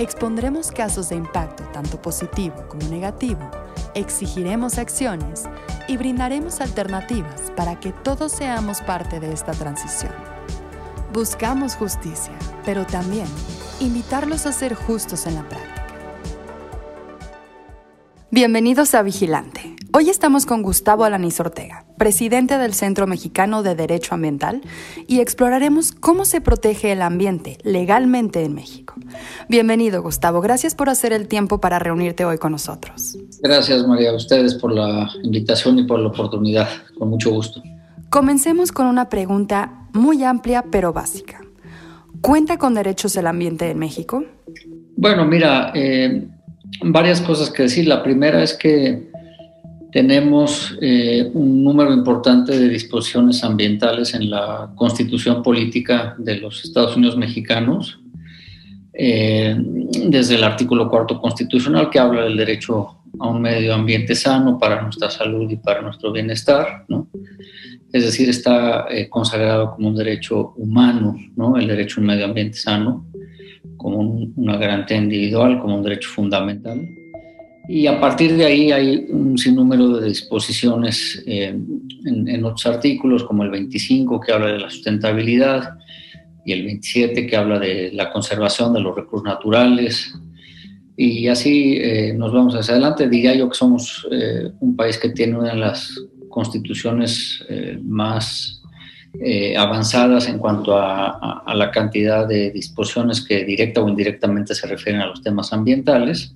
Expondremos casos de impacto tanto positivo como negativo, exigiremos acciones y brindaremos alternativas para que todos seamos parte de esta transición. Buscamos justicia, pero también invitarlos a ser justos en la práctica. Bienvenidos a Vigilante. Hoy estamos con Gustavo Alaniz Ortega, presidente del Centro Mexicano de Derecho Ambiental, y exploraremos cómo se protege el ambiente legalmente en México. Bienvenido, Gustavo. Gracias por hacer el tiempo para reunirte hoy con nosotros. Gracias, María, a ustedes por la invitación y por la oportunidad. Con mucho gusto. Comencemos con una pregunta muy amplia pero básica. ¿Cuenta con derechos el ambiente en México? Bueno, mira, eh, varias cosas que decir. La primera es que tenemos eh, un número importante de disposiciones ambientales en la constitución política de los Estados Unidos mexicanos, eh, desde el artículo cuarto constitucional que habla del derecho a un medio ambiente sano para nuestra salud y para nuestro bienestar, ¿no? Es decir, está eh, consagrado como un derecho humano, ¿no? El derecho a un medio ambiente sano, como una garantía individual, como un derecho fundamental. Y a partir de ahí hay un sinnúmero de disposiciones eh, en, otros artículos, como el 25 que habla de la sustentabilidad y el 27 que habla de la conservación de los recursos naturales. Y así eh, nos vamos hacia adelante. Diría yo que somos eh, un país que tiene una de las constituciones más avanzadas en cuanto a, a la cantidad de disposiciones que directa o indirectamente se refieren a los temas ambientales.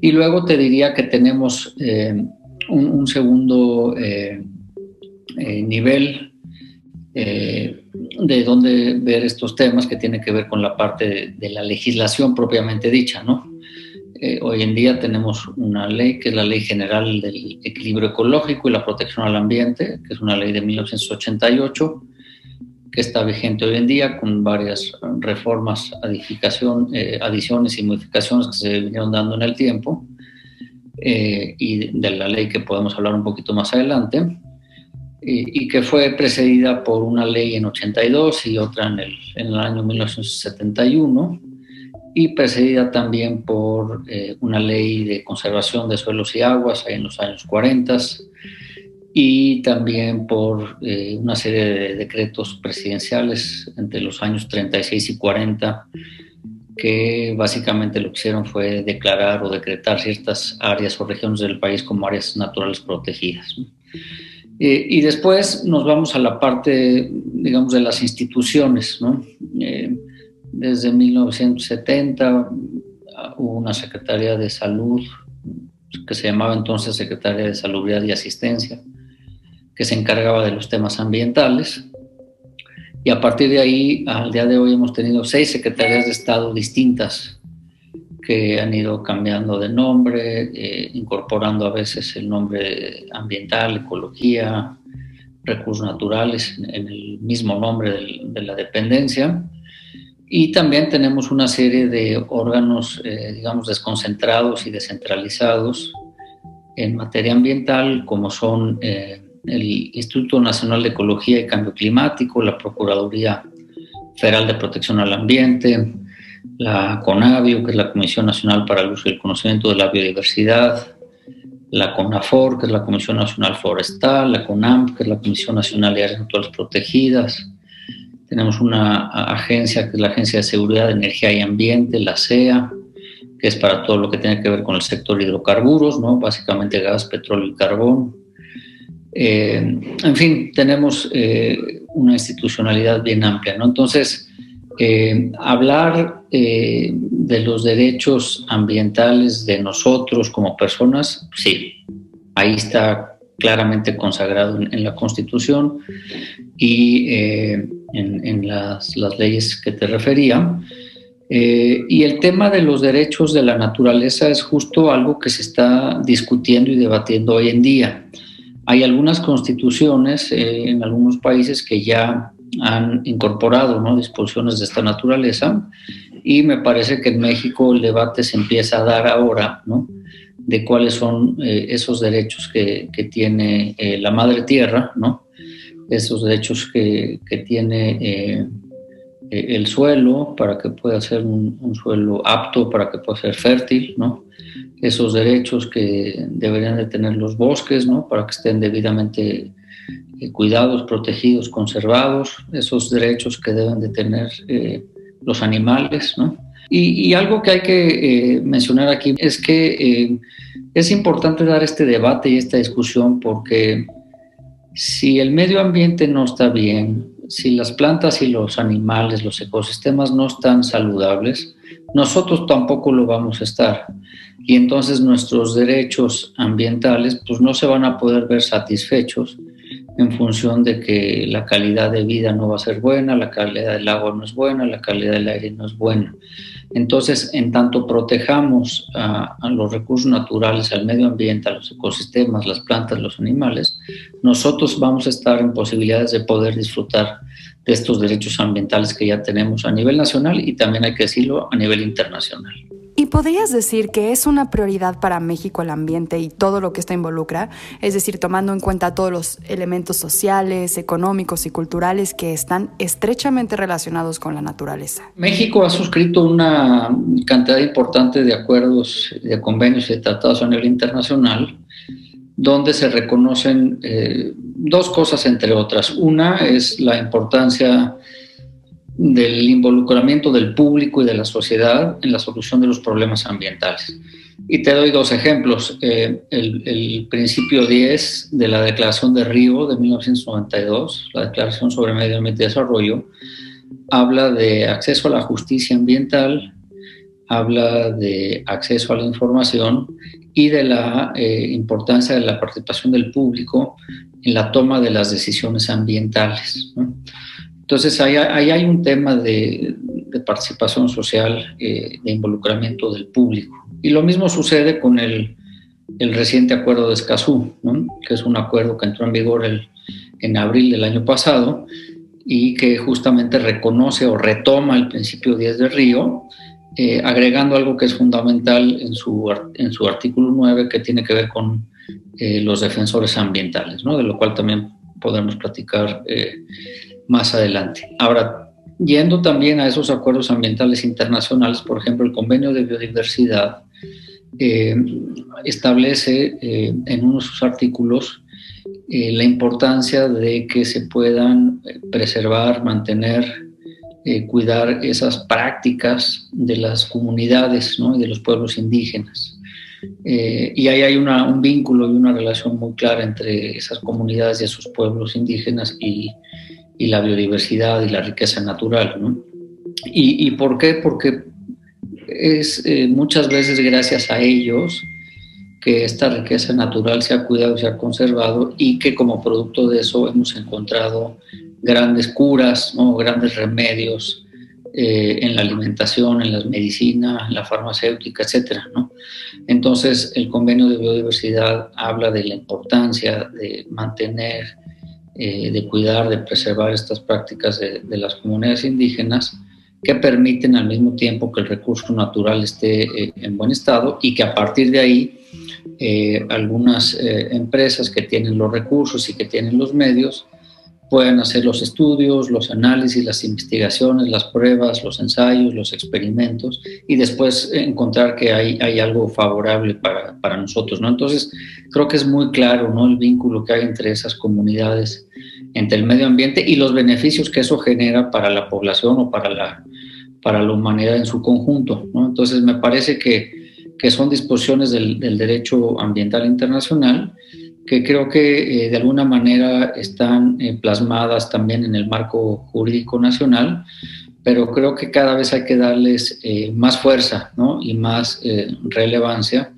Y luego te diría que tenemos eh, un, segundo eh, eh, nivel de donde ver estos temas que tiene que ver con la parte de, la legislación propiamente dicha, ¿no? hoy en día tenemos una ley que es la Ley General del Equilibrio Ecológico y la Protección al Ambiente, que es una ley de 1988, que está vigente hoy en día con varias reformas, adificación, eh, adiciones y modificaciones que se vinieron dando en el tiempo eh, y de la ley que podemos hablar un poquito más adelante y, que fue precedida por una ley en 82 y otra en el, en el año 1971 y precedida también por eh, una ley de conservación de suelos y aguas en los años 40 y también por eh, una serie de decretos presidenciales entre los años 36 y 40 que básicamente lo que hicieron fue declarar o decretar ciertas áreas o regiones del país como áreas naturales protegidas. Eh, y después nos vamos a la parte, digamos, de las instituciones. ¿no? Eh, desde 1970 hubo una Secretaría de Salud que se llamaba entonces Secretaría de Salubridad y Asistencia, que se encargaba de los temas ambientales. Y a partir de ahí, al día de hoy, hemos tenido seis secretarías de Estado distintas que han ido cambiando de nombre, eh, incorporando a veces el nombre ambiental, ecología, recursos naturales en el mismo nombre de la dependencia. Y también tenemos una serie de órganos, eh, digamos, desconcentrados y descentralizados en materia ambiental, como son eh, el Instituto Nacional de Ecología y Cambio Climático, la Procuraduría Federal de Protección al Ambiente, la CONAVIO, que es la Comisión Nacional para el Uso y el Conocimiento de la Biodiversidad, la CONAFOR, que es la Comisión Nacional Forestal, la CONAMP, que es la Comisión Nacional de Áreas Naturales Protegidas. Tenemos una agencia que es la Agencia de Seguridad de Energía y Ambiente, la CEA, que es para todo lo que tiene que ver con el sector hidrocarburos, ¿no? básicamente gas, petróleo y carbón. Eh, en fin, tenemos eh, una institucionalidad bien amplia, ¿no? Entonces, eh, hablar de los derechos ambientales de nosotros como personas, sí, ahí está claramente consagrado en, la Constitución y en, las, leyes que te refería. Y el tema de los derechos de la naturaleza es justo algo que se está discutiendo y debatiendo hoy en día. Hay algunas constituciones eh, en algunos países que ya han incorporado disposiciones de esta naturaleza y me parece que en México el debate se empieza a dar ahora de cuáles son eh, esos derechos que, tiene la madre tierra, esos derechos que, que tiene eh, el suelo para que pueda ser un, suelo apto, para que pueda ser fértil, ¿no? Esos derechos que deberían de tener los bosques, ¿no? Para que estén debidamente eh, cuidados, protegidos, conservados, esos derechos que deben de tener eh, los animales, ¿no? Y, algo que hay que mencionar aquí es que es importante dar este debate y esta discusión porque si el medio ambiente no está bien, si las plantas y los animales, los ecosistemas no están saludables, nosotros tampoco lo vamos a estar. Y entonces nuestros derechos ambientales pues no se van a poder ver satisfechos en función de que la calidad de vida no va a ser buena, la calidad del agua no es buena, la calidad del aire no es buena. Entonces, en tanto protejamos a, los recursos naturales, al medio ambiente, a los ecosistemas, las plantas, los animales, nosotros vamos a estar en posibilidades de poder disfrutar de estos derechos ambientales que ya tenemos a nivel nacional y también hay que decirlo a nivel internacional. ¿Y podrías decir que es una prioridad para México el ambiente y todo lo que esto involucra? Es decir, tomando en cuenta todos los elementos sociales, económicos y culturales que están estrechamente relacionados con la naturaleza. México ha suscrito una cantidad importante de acuerdos, de convenios y de tratados a nivel internacional donde se reconocen eh, dos cosas entre otras. Una es la importancia del involucramiento del público y de la sociedad en la solución de los problemas ambientales. Y te doy dos ejemplos. Eh, el, principio 10 de la Declaración de Río de 1992, la Declaración sobre Medio Ambiente y Desarrollo, habla de acceso a la justicia ambiental, habla de acceso a la información y de la eh, importancia de la participación del público en la toma de las decisiones ambientales. Entonces, ahí, hay un tema de, participación social, eh, de involucramiento del público. Y lo mismo sucede con el, reciente acuerdo de Escazú, que es un acuerdo que entró en vigor en abril del año pasado y que justamente reconoce o retoma el principio 10 de Río, eh, agregando algo que es fundamental en su, en su artículo 9, que tiene que ver con eh, los defensores ambientales, de lo cual también podemos platicar más adelante. Ahora, yendo también a esos acuerdos ambientales internacionales, por ejemplo, el convenio de biodiversidad eh, establece eh, en uno de sus artículos eh, la importancia de que se puedan preservar, mantener, cuidar esas prácticas de las comunidades y de los pueblos indígenas. y ahí hay un vínculo y una relación muy clara entre esas comunidades y esos pueblos indígenas y, la biodiversidad y la riqueza natural. ¿no? ¿Y, ¿Y, por qué? Porque es eh, muchas veces gracias a ellos que esta riqueza natural se ha cuidado y se ha conservado y que como producto de eso hemos encontrado grandes curas, ¿no? grandes remedios eh, en la alimentación, en la medicina, en la farmacéutica, etc. Entonces, el convenio de biodiversidad habla de la importancia de mantener eh, de cuidar, de preservar estas prácticas de, las comunidades indígenas que permiten al mismo tiempo que el recurso natural esté eh, en buen estado y que a partir de ahí algunas empresas que tienen los recursos y que tienen los medios puedan hacer los estudios, los análisis, las investigaciones, las pruebas, los ensayos, los experimentos y después encontrar que hay, hay algo favorable para, para, nosotros. ¿no? Entonces, creo que es muy claro ¿no? el vínculo que hay entre esas comunidades, entre el medio ambiente y los beneficios que eso genera para la población o para la, para la humanidad en su conjunto. ¿no? Entonces, me parece que, que son disposiciones del, del derecho ambiental internacional que creo que eh, de alguna manera están eh, plasmadas también en el marco jurídico nacional, pero creo que cada vez hay que darles eh, más fuerza y más relevancia,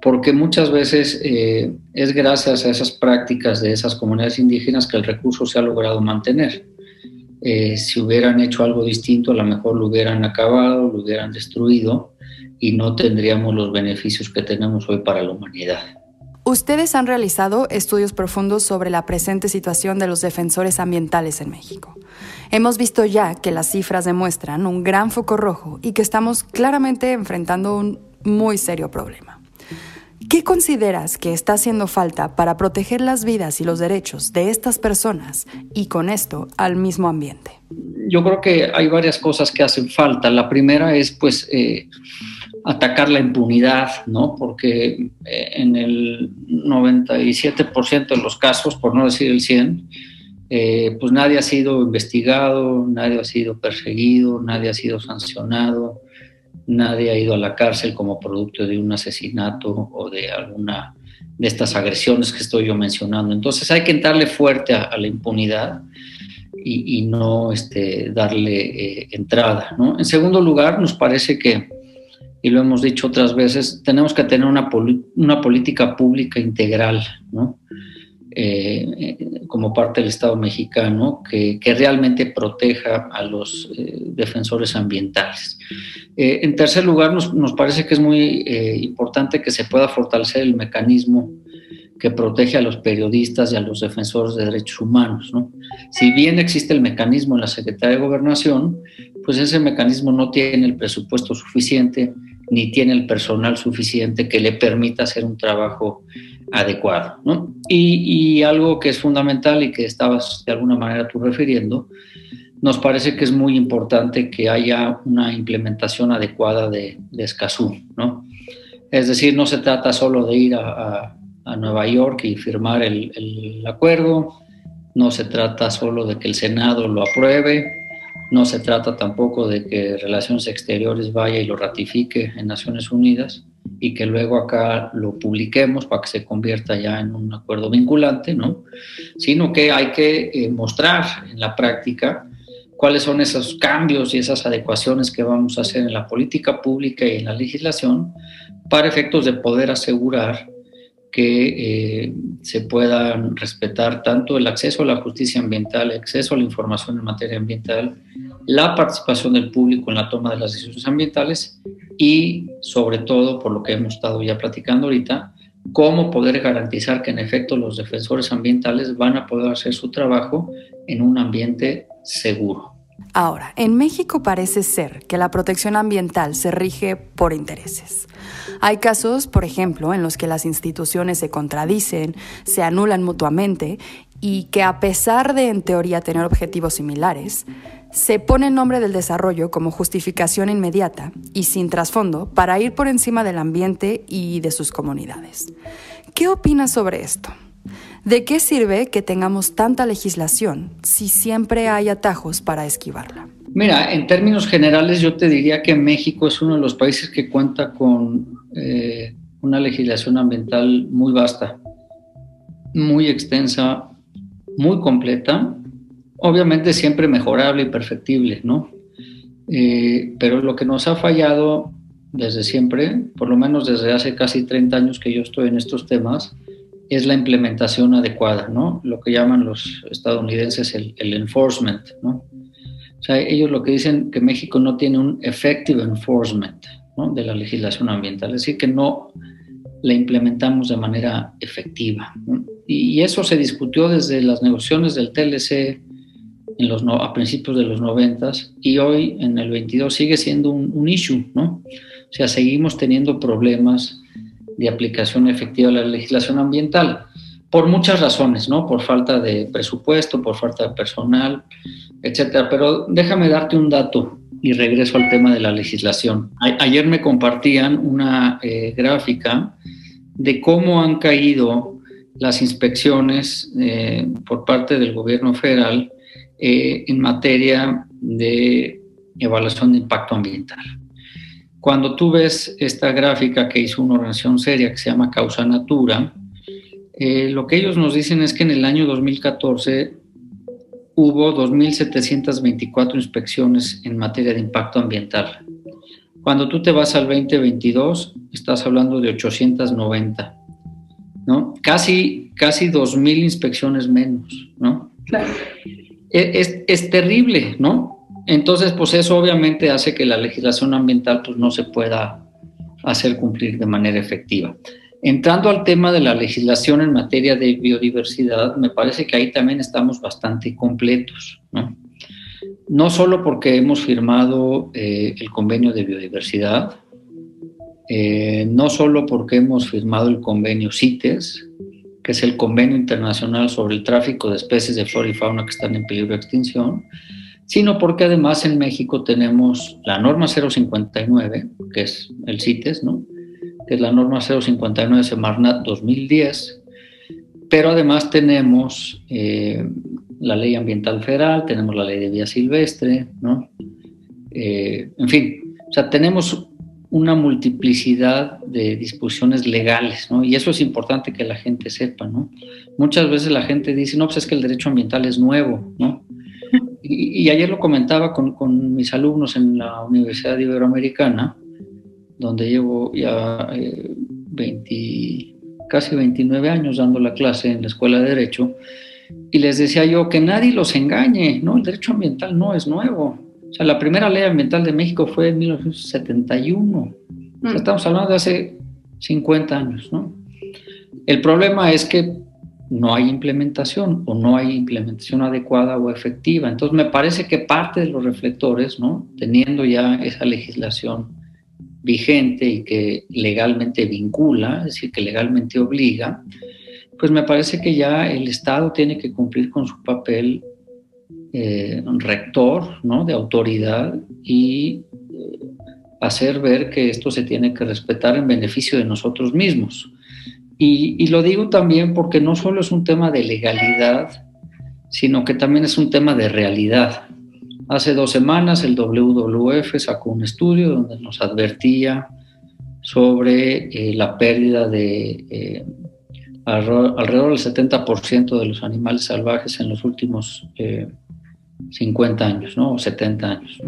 porque muchas veces es gracias a esas prácticas de esas comunidades indígenas que el recurso se ha logrado mantener. eh, si hubieran hecho algo distinto, a lo mejor lo hubieran acabado, lo hubieran destruido y no tendríamos los beneficios que tenemos hoy para la humanidad. Ustedes han realizado estudios profundos sobre la presente situación de los defensores ambientales en México. Hemos visto ya que las cifras demuestran un gran foco rojo y que estamos claramente enfrentando un muy serio problema. ¿Qué consideras que está haciendo falta para proteger las vidas y los derechos de estas personas y con esto al mismo ambiente? Yo creo que hay varias cosas que hacen falta. La primera es pues eh, atacar la impunidad, ¿no? Porque eh, en el 97% de los casos, por no decir el 100, eh, pues nadie ha sido investigado, nadie ha sido perseguido, nadie ha sido sancionado, nadie ha ido a la cárcel como producto de un asesinato o de alguna de estas agresiones que estoy yo mencionando. Entonces hay que entrarle fuerte a, la impunidad y, no este, darle eh, entrada. En segundo lugar, nos parece que y lo hemos dicho otras veces, tenemos que tener una, una política pública integral, ¿no? Eh, como parte del Estado mexicano, que, realmente proteja a los eh, defensores ambientales. Eh, en tercer lugar, nos, parece que es muy importante que se pueda fortalecer el mecanismo que protege a los periodistas y a los defensores de derechos humanos. ¿no? Si bien existe el mecanismo en la Secretaría de Gobernación, pues ese mecanismo no tiene el presupuesto suficiente ni tiene el personal suficiente que le permita hacer un trabajo adecuado. ¿no? Y, algo que es fundamental y que estabas de alguna manera tú refiriendo, nos parece que es muy importante que haya una implementación adecuada de, de Escazú. ¿no? Es decir, no se trata solo de ir a, a, Nueva York y firmar el, el acuerdo, no se trata solo de que el Senado lo apruebe, no se trata tampoco de que Relaciones Exteriores vaya y lo ratifique en Naciones Unidas y que luego acá lo publiquemos para que se convierta ya en un acuerdo vinculante, ¿no? Sino que hay que eh, mostrar en la práctica cuáles son esos cambios y esas adecuaciones que vamos a hacer en la política pública y en la legislación para efectos de poder asegurar que eh, se pueda respetar tanto el acceso a la justicia ambiental, el acceso a la información en materia ambiental, la participación del público en la toma de las decisiones ambientales y, sobre todo, por lo que hemos estado ya platicando ahorita, cómo poder garantizar que en efecto los defensores ambientales van a poder hacer su trabajo en un ambiente seguro. Ahora, en México parece ser que la protección ambiental se rige por intereses. Hay casos, por ejemplo, en los que las instituciones se contradicen, se anulan mutuamente y que a pesar de en teoría tener objetivos similares, se pone el nombre del desarrollo como justificación inmediata y sin trasfondo para ir por encima del ambiente y de sus comunidades. ¿Qué opinas sobre esto? ¿De qué sirve que tengamos tanta legislación si siempre hay atajos para esquivarla? Mira, en términos generales yo te diría que México es uno de los países que cuenta con eh, una legislación ambiental muy vasta, muy extensa, muy completa, obviamente siempre mejorable y perfectible, ¿no? Eh, pero lo que nos ha fallado desde siempre, por lo menos desde hace casi 30 años que yo estoy en estos temas, es la implementación adecuada, ¿no? Lo que llaman los estadounidenses el, el enforcement, ¿no? O sea, ellos lo que dicen que México no tiene un effective enforcement de la legislación ambiental, es decir, que no la implementamos de manera efectiva. Y eso se discutió desde las negociaciones del TLC a principios de los 90 y hoy en el 22 sigue siendo un, un issue, ¿no? O sea, seguimos teniendo problemas de aplicación efectiva de la legislación ambiental por muchas razones, ¿no? Por falta de presupuesto, por falta de personal, etcétera. Pero déjame darte un dato y regreso al tema de la legislación. ayer me compartían una eh, gráfica de cómo han caído las inspecciones eh, por parte del gobierno federal eh, en materia de evaluación de impacto ambiental. Cuando tú ves esta gráfica que hizo una organización seria que se llama Causa Natura, lo que ellos nos dicen es que en el año 2014 hubo 2.724 inspecciones en materia de impacto ambiental. Cuando tú te vas al 2022, estás hablando de 890, ¿no? Casi, casi 2.000 inspecciones menos, ¿no? es, es, terrible, ¿no? Entonces, pues eso obviamente hace que la legislación ambiental pues, no se pueda hacer cumplir de manera efectiva. Entrando al tema de la legislación en materia de biodiversidad, me parece que ahí también estamos bastante completos, ¿no? No solo porque hemos firmado eh, el convenio de biodiversidad, eh, no solo porque hemos firmado el convenio CITES, que es el convenio internacional sobre el tráfico de especies de flora y fauna que están en peligro de extinción, sino porque además en México tenemos la norma 059, que es el CITES, ¿no? Que es la norma 059 Semarnat 2010, pero además tenemos eh, la ley ambiental federal, tenemos la ley de vía silvestre, ¿no? Eh, en fin, o sea, tenemos una multiplicidad de disposiciones legales, ¿no? Y eso es importante que la gente sepa, ¿no? Muchas veces la gente dice, no, pues es que el derecho ambiental es nuevo, ¿no? Y, ayer lo comentaba con, con, mis alumnos en la Universidad Iberoamericana, donde llevo ya 20, eh, casi 29 años dando la clase en la Escuela de Derecho, y les decía yo que nadie los engañe, ¿no? El derecho ambiental no es nuevo. O sea, la primera ley ambiental de México fue en 1971. O sea, mm. estamos hablando de hace 50 años, ¿no? El problema es que no hay implementación o no hay implementación adecuada o efectiva. Entonces, me parece que parte de los reflectores, ¿no? Teniendo ya esa legislación vigente y que legalmente vincula, es decir, que legalmente obliga, pues me parece que ya el Estado tiene que cumplir con su papel eh, rector, ¿no? De autoridad y eh, hacer ver que esto se tiene que respetar en beneficio de nosotros mismos. Y, lo digo también porque no solo es un tema de legalidad, sino que también es un tema de realidad. Hace dos semanas el WWF sacó un estudio donde nos advertía sobre eh, la pérdida de alrededor del 70% de los animales salvajes en los últimos 50 eh, años, ¿no? O 70 años.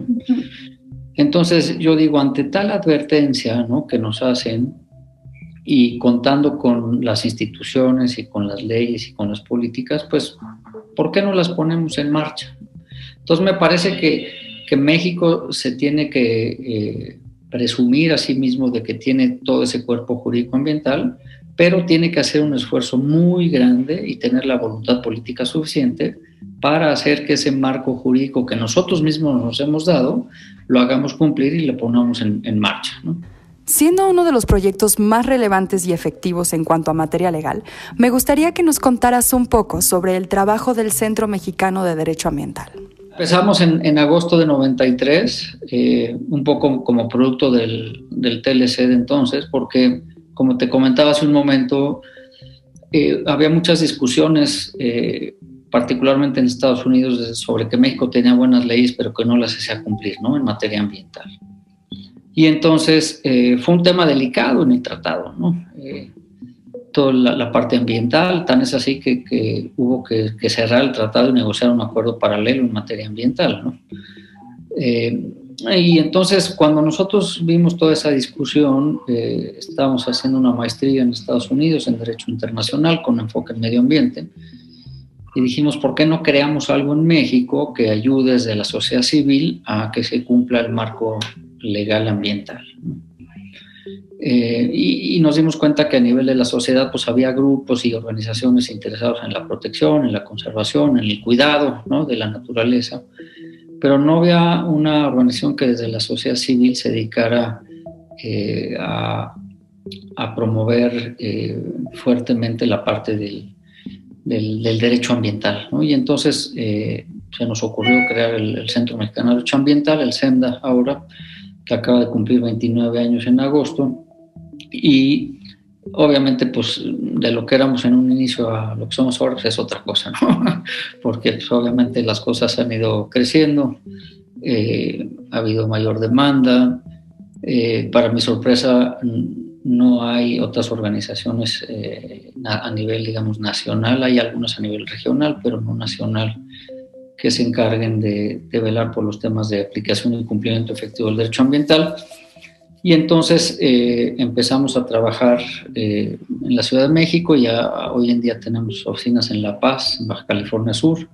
Entonces, yo digo, ante tal advertencia ¿no? que nos hacen y contando con las instituciones y con las leyes y con las políticas, pues, ¿por qué no las ponemos en marcha? Entonces, me parece que, México se tiene que eh, presumir a sí mismo de que tiene todo ese cuerpo jurídico ambiental, pero tiene que hacer un esfuerzo muy grande y tener la voluntad política suficiente para hacer que ese marco jurídico que nosotros mismos nos hemos dado lo hagamos cumplir y lo pongamos en, marcha. Siendo uno de los proyectos más relevantes y efectivos en cuanto a materia legal, me gustaría que nos contaras un poco sobre el trabajo del Centro Mexicano de Derecho Ambiental. Empezamos en, agosto de 93, eh, un poco como producto del, del TLC de entonces, porque como te comentaba hace un momento, eh, había muchas discusiones, eh, particularmente en Estados Unidos, sobre que México tenía buenas leyes, pero que no las hacía cumplir ¿no? en materia ambiental. Y entonces eh, fue un tema delicado en el tratado, ¿no? Toda la, parte ambiental, tan es así que, hubo que, que, cerrar el tratado y negociar un acuerdo paralelo en materia ambiental. ¿no? Y entonces cuando nosotros vimos toda esa discusión, eh, estábamos haciendo una maestría en Estados Unidos en Derecho Internacional con enfoque en medio ambiente, y dijimos, ¿por qué no creamos algo en México que ayude desde la sociedad civil a que se cumpla el marco legal ambiental? Eh, y, nos dimos cuenta que a nivel de la sociedad pues había grupos y organizaciones interesados en la protección, en la conservación, en el cuidado ¿no? de la naturaleza, pero no había una organización que desde la sociedad civil se dedicara eh, a, promover eh, fuertemente la parte del, derecho ambiental. Y entonces se nos ocurrió crear el, Centro Mexicano de Derecho Ambiental, el SEMDA ahora, que acaba de cumplir 29 años en agosto, y obviamente, pues de lo que éramos en un inicio a lo que somos ahora, pues, es otra cosa, ¿no? Porque pues, obviamente las cosas han ido creciendo, eh, ha habido mayor demanda. Eh, para mi sorpresa, no hay otras organizaciones eh, a nivel, digamos, nacional, hay algunas a nivel regional, pero no nacional, que se encarguen de, de velar por los temas de aplicación y cumplimiento efectivo del derecho ambiental. Y entonces eh, empezamos a trabajar eh, en la Ciudad de México, ya hoy en día tenemos oficinas en La Paz, en Baja California Sur,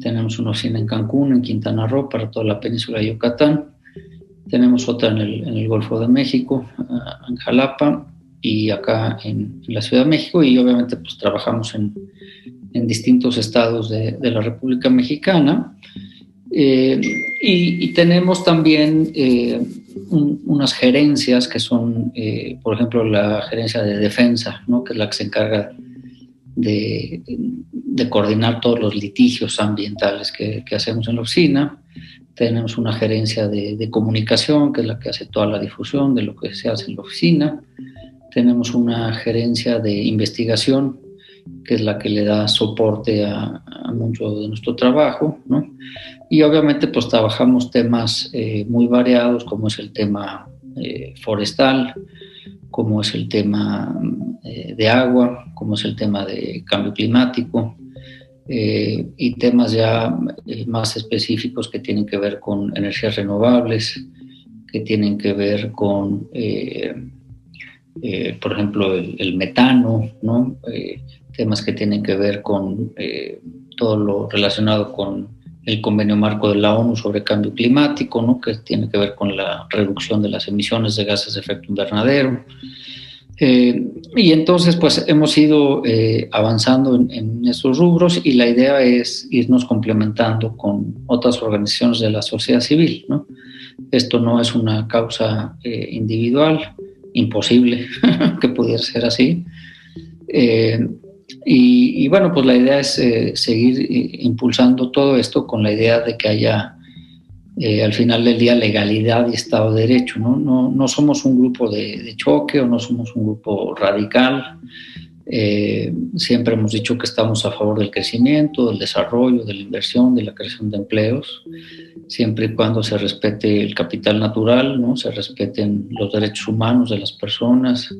tenemos una oficina en Cancún, en Quintana Roo, para toda la península de Yucatán, tenemos otra en el, Golfo de México, ah, en Jalapa, y acá en, la Ciudad de México, y obviamente pues trabajamos en, en distintos estados de, de, la República Mexicana. Eh, y, tenemos también eh, unas gerencias que son, eh, por ejemplo, la gerencia de defensa, ¿no? que es la que se encarga de, de coordinar todos los litigios ambientales que, que, hacemos en la oficina. Tenemos una gerencia de, de, comunicación, que es la que hace toda la difusión de lo que se hace en la oficina. Tenemos una gerencia de investigación, que es la que le da soporte a, mucho de nuestro trabajo, ¿no? Y obviamente pues trabajamos temas eh, muy variados, como es el tema eh, forestal, como es el tema eh, de agua, como es el tema de cambio climático, y temas ya más específicos que tienen que ver con energías renovables, que tienen que ver con, por ejemplo, el, el metano, ¿no? Temas que tienen que ver con eh, todo lo relacionado con el convenio marco de la ONU sobre cambio climático, ¿no? que tiene que ver con la reducción de las emisiones de gases de efecto invernadero. Eh, y entonces, pues hemos ido eh, avanzando en, estos rubros y la idea es irnos complementando con otras organizaciones de la sociedad civil. ¿no? Esto no es una causa individual, imposible que pudiera ser así. Y, bueno, pues la idea es eh, seguir eh, impulsando todo esto con la idea de que haya eh, al final del día legalidad y Estado de Derecho. No, no, no somos un grupo de, choque o no somos un grupo radical. siempre hemos dicho que estamos a favor del crecimiento, del desarrollo, de la inversión, de la creación de empleos, siempre y cuando se respete el capital natural, ¿no? se respeten los derechos humanos de las personas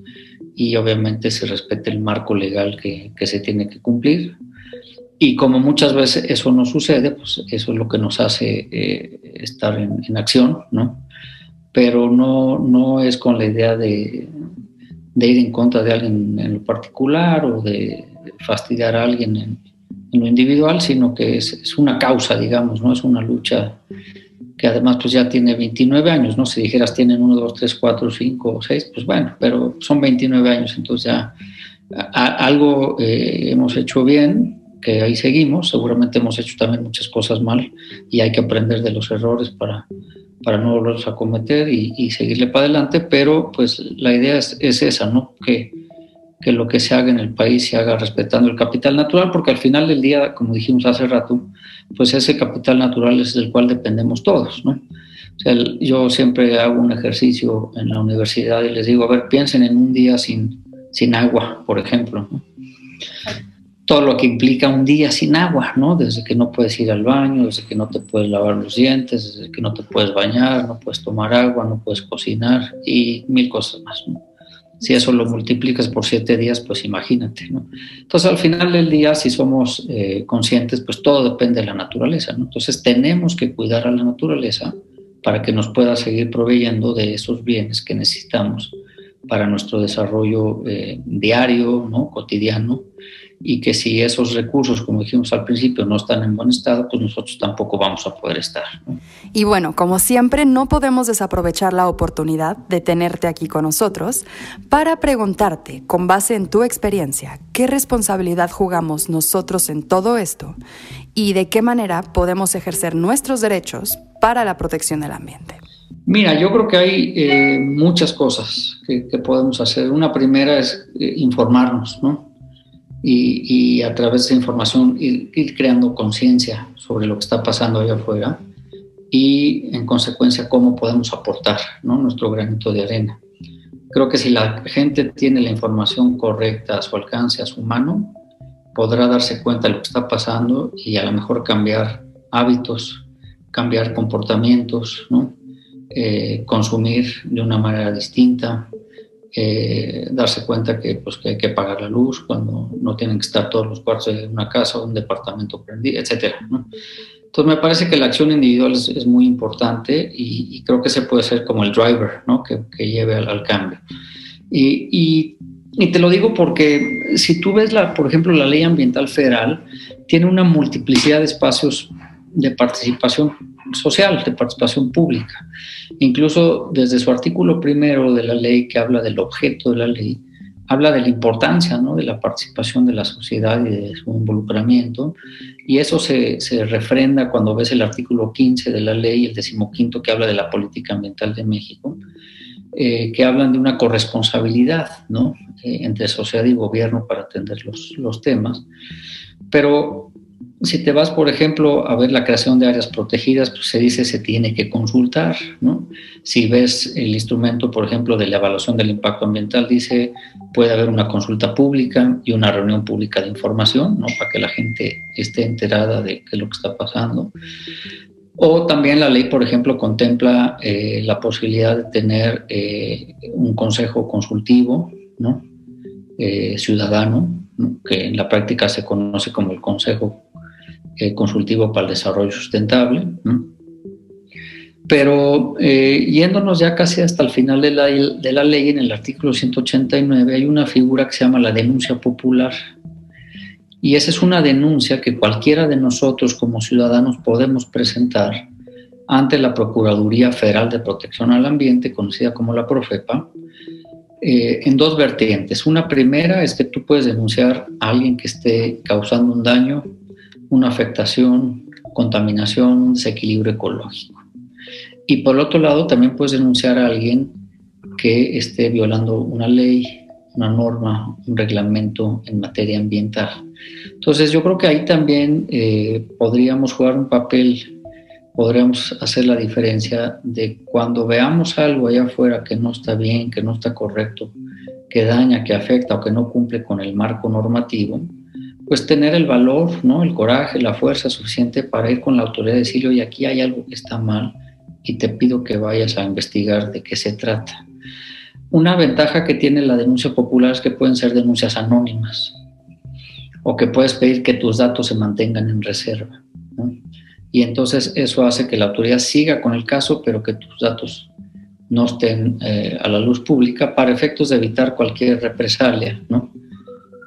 y obviamente se respete el marco legal que, que, se tiene que cumplir. Y como muchas veces eso no sucede, pues eso es lo que nos hace eh, estar en, en, acción, ¿no? Pero no, no es con la idea de, de, ir en contra de alguien en lo particular o de fastidiar a alguien en, en lo individual, sino que es, es, una causa, digamos, ¿no? Es una lucha que además pues ya tiene 29 años, ¿no? Si dijeras tienen 1, 2, 3, 4, 5, 6, pues bueno, pero son 29 años, entonces ya algo eh, hemos hecho bien, que ahí seguimos, seguramente hemos hecho también muchas cosas mal y hay que aprender de los errores para, para no volverlos a cometer y, y seguirle para adelante, pero pues la idea es, es esa, ¿no? Que, que lo que se haga en el país se haga respetando el capital natural, porque al final del día, como dijimos hace rato, pues ese capital natural es del cual dependemos todos, ¿no? Yo siempre hago un ejercicio en la universidad y les digo, a ver, piensen en un día sin, sin agua, por ejemplo. Todo lo que implica un día sin agua, ¿no? Desde que no puedes ir al baño, desde que no te puedes lavar los dientes, desde que no te puedes bañar, no puedes tomar agua, no puedes cocinar y mil cosas más, ¿no? Si eso lo multiplicas por siete días, pues imagínate, ¿no? Entonces, al final del día, si somos eh, conscientes, pues todo depende de la naturaleza, ¿no? Entonces, tenemos que cuidar a la naturaleza para que nos pueda seguir proveyendo de esos bienes que necesitamos para nuestro desarrollo eh, diario, ¿no? cotidiano, y que si esos recursos, como dijimos al principio, no están en buen estado, pues nosotros tampoco vamos a poder estar. Y bueno, como siempre, no podemos desaprovechar la oportunidad de tenerte aquí con nosotros para preguntarte, con base en tu experiencia, qué responsabilidad jugamos nosotros en todo esto y de qué manera podemos ejercer nuestros derechos para la protección del ambiente. Mira, yo creo que hay eh, muchas cosas que, podemos hacer. Una primera es eh, informarnos, ¿no? Y, a través de información ir, creando conciencia sobre lo que está pasando allá afuera y en consecuencia cómo podemos aportar ¿no? nuestro granito de arena. Creo que si la gente tiene la información correcta a su alcance, a su mano, podrá darse cuenta de lo que está pasando y a lo mejor cambiar hábitos, cambiar comportamientos, ¿no? Eh, consumir de una manera distinta, eh, darse cuenta que, pues, que hay que pagar la luz cuando no tienen que estar todos los cuartos de una casa o un departamento prendido, etc. Entonces me parece que la acción individual es, muy importante y, creo que se puede ser como el driver ¿no? que, que lleve al, cambio. Y, y, Y te lo digo porque si tú ves, la, por ejemplo, la ley ambiental federal, tiene una multiplicidad de espacios de participación social, de participación pública. Incluso desde su artículo primero de la ley, que habla del objeto de la ley, habla de la importancia ¿no? de la participación de la sociedad y de su involucramiento, y eso se, se, refrenda cuando ves el artículo 15 de la ley, el decimoquinto que habla de la política ambiental de México, eh, que hablan de una corresponsabilidad ¿no? Eh, entre sociedad y gobierno para atender los, los temas. Pero si te vas, por ejemplo, a ver la creación de áreas protegidas, pues se dice se tiene que consultar, ¿no? Si ves el instrumento, por ejemplo, de la evaluación del impacto ambiental, dice puede haber una consulta pública y una reunión pública de información, ¿no? Para que la gente esté enterada de qué es lo que está pasando. O también la ley, por ejemplo, contempla eh, la posibilidad de tener eh, un consejo consultivo, ¿no? Eh, ciudadano, que en la práctica se conoce como el Consejo eh, consultivo para el desarrollo sustentable. Pero eh, yéndonos ya casi hasta el final de la, de la ley, en el artículo 189, hay una figura que se llama la denuncia popular. Y esa es una denuncia que cualquiera de nosotros como ciudadanos podemos presentar ante la Procuraduría Federal de Protección al Ambiente, conocida como la Profepa, eh, en dos vertientes. Una primera es que tú puedes denunciar a alguien que esté causando un daño una afectación, contaminación, desequilibrio ecológico. Y por otro lado, también puedes denunciar a alguien que esté violando una ley, una norma, un reglamento en materia ambiental. Entonces yo creo que ahí también eh, podríamos jugar un papel, podríamos hacer la diferencia de cuando veamos algo allá afuera que no está bien, que no está correcto, que daña, que afecta o que no cumple con el marco normativo, pues tener el valor, ¿no? el coraje, la fuerza suficiente para ir con la autoridad y decirle, oye, aquí hay algo que está mal y te pido que vayas a investigar de qué se trata. Una ventaja que tiene la denuncia popular es que pueden ser denuncias anónimas o que puedes pedir que tus datos se mantengan en reserva. Y entonces eso hace que la autoridad siga con el caso, pero que tus datos no estén eh, a la luz pública para efectos de evitar cualquier represalia, ¿no?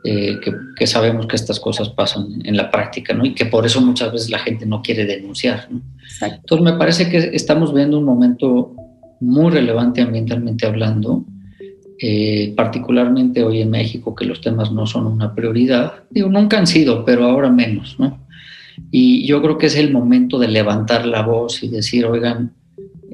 Eh, que, sabemos que estas cosas pasan en la práctica, ¿no? Y que por eso muchas veces la gente no quiere denunciar, ¿no? Entonces me parece que estamos viendo un momento muy relevante ambientalmente hablando, eh, particularmente hoy en México, que los temas no son una prioridad. Digo, nunca han sido, pero ahora menos, ¿no? Y yo creo que es el momento de levantar la voz y decir, oigan,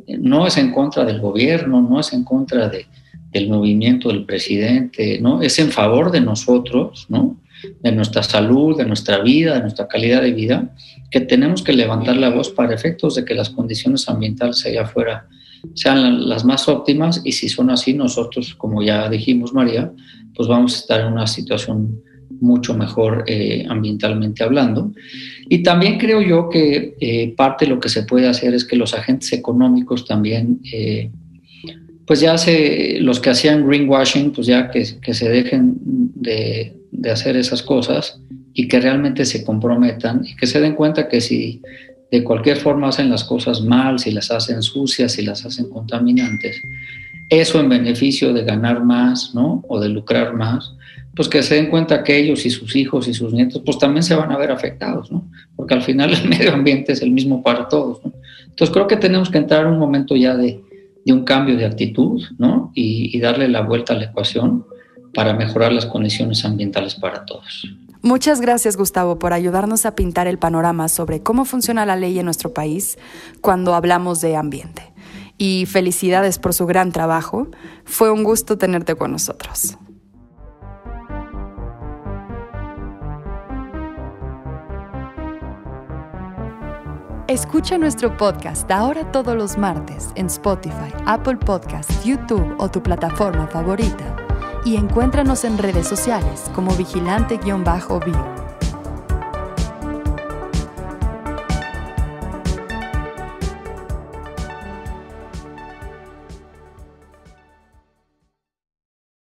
no es en contra del gobierno, no es en contra de, del movimiento del presidente, ¿no? Es en favor de nosotros, ¿no? De nuestra salud, de nuestra vida, de nuestra calidad de vida, que tenemos que levantar la voz para efectos de que las condiciones ambientales allá afuera sean las más óptimas y si son así, nosotros, como ya dijimos María, pues vamos a estar en una situación mucho mejor eh, ambientalmente hablando. Y también creo yo que eh, parte de lo que se puede hacer es que los agentes económicos también eh, pues ya se, los que hacían greenwashing, pues ya que, se dejen de, hacer esas cosas y que realmente se comprometan y que se den cuenta que si de cualquier forma hacen las cosas mal, si las hacen sucias, si las hacen contaminantes, eso en beneficio de ganar más, ¿no? O de lucrar más, pues que se den cuenta que ellos y sus hijos y sus nietos, pues también se van a ver afectados, ¿no? Porque al final el medio ambiente es el mismo para todos, ¿no? Entonces creo que tenemos que entrar en un momento ya de, un cambio de actitud ¿no? y, y darle la vuelta a la ecuación para mejorar las condiciones ambientales para todos. Muchas gracias Gustavo por ayudarnos a pintar el panorama sobre cómo funciona la ley en nuestro país cuando hablamos de ambiente. Y felicidades por su gran trabajo. Fue un gusto tenerte con nosotros. Escucha nuestro podcast ahora todos los martes en Spotify, Apple Podcasts, YouTube o tu plataforma favorita. Y encuéntranos en redes sociales como vigilante-bio.